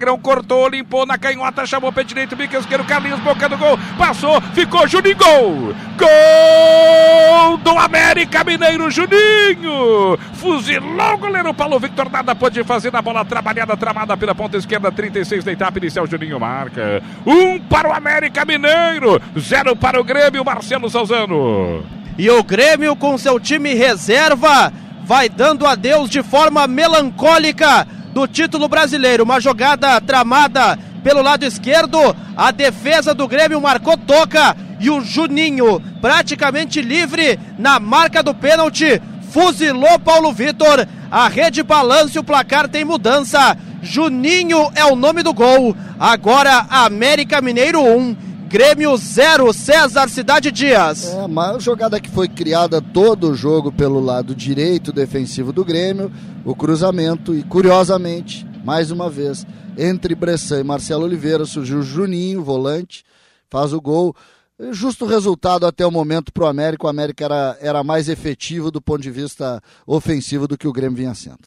Magrão cortou, limpou na canhota, chamou pé direito, bico esquerdo, Carlinhos, boca do gol, passou, ficou Juninho, gol! Gol do América Mineiro, Juninho! Fuzilou o goleiro Paulo Victor, nada pode fazer na bola trabalhada, tramada pela ponta esquerda, 36 da etapa inicial, Juninho marca. Um para o América Mineiro, zero para o Grêmio, Marcelo Salzano. E o Grêmio com seu time reserva vai dando adeus de forma melancólica do título brasileiro. Uma jogada tramada pelo lado esquerdo, a defesa do Grêmio marcou toca e o Juninho, praticamente livre na marca do pênalti, fuzilou Paulo Vitor. A rede balança e o placar tem mudança. Juninho é o nome do gol. Agora América Mineiro 1, Grêmio 0, César Cidade Dias. É, a maior jogada que foi criada todo o jogo pelo lado direito defensivo do Grêmio, o cruzamento e curiosamente, mais uma vez, entre Bressan e Marcelo Oliveira surgiu Juninho, volante, faz o gol. Justo resultado até o momento para o América. O América era, era mais efetivo do ponto de vista ofensivo do que o Grêmio vinha sendo.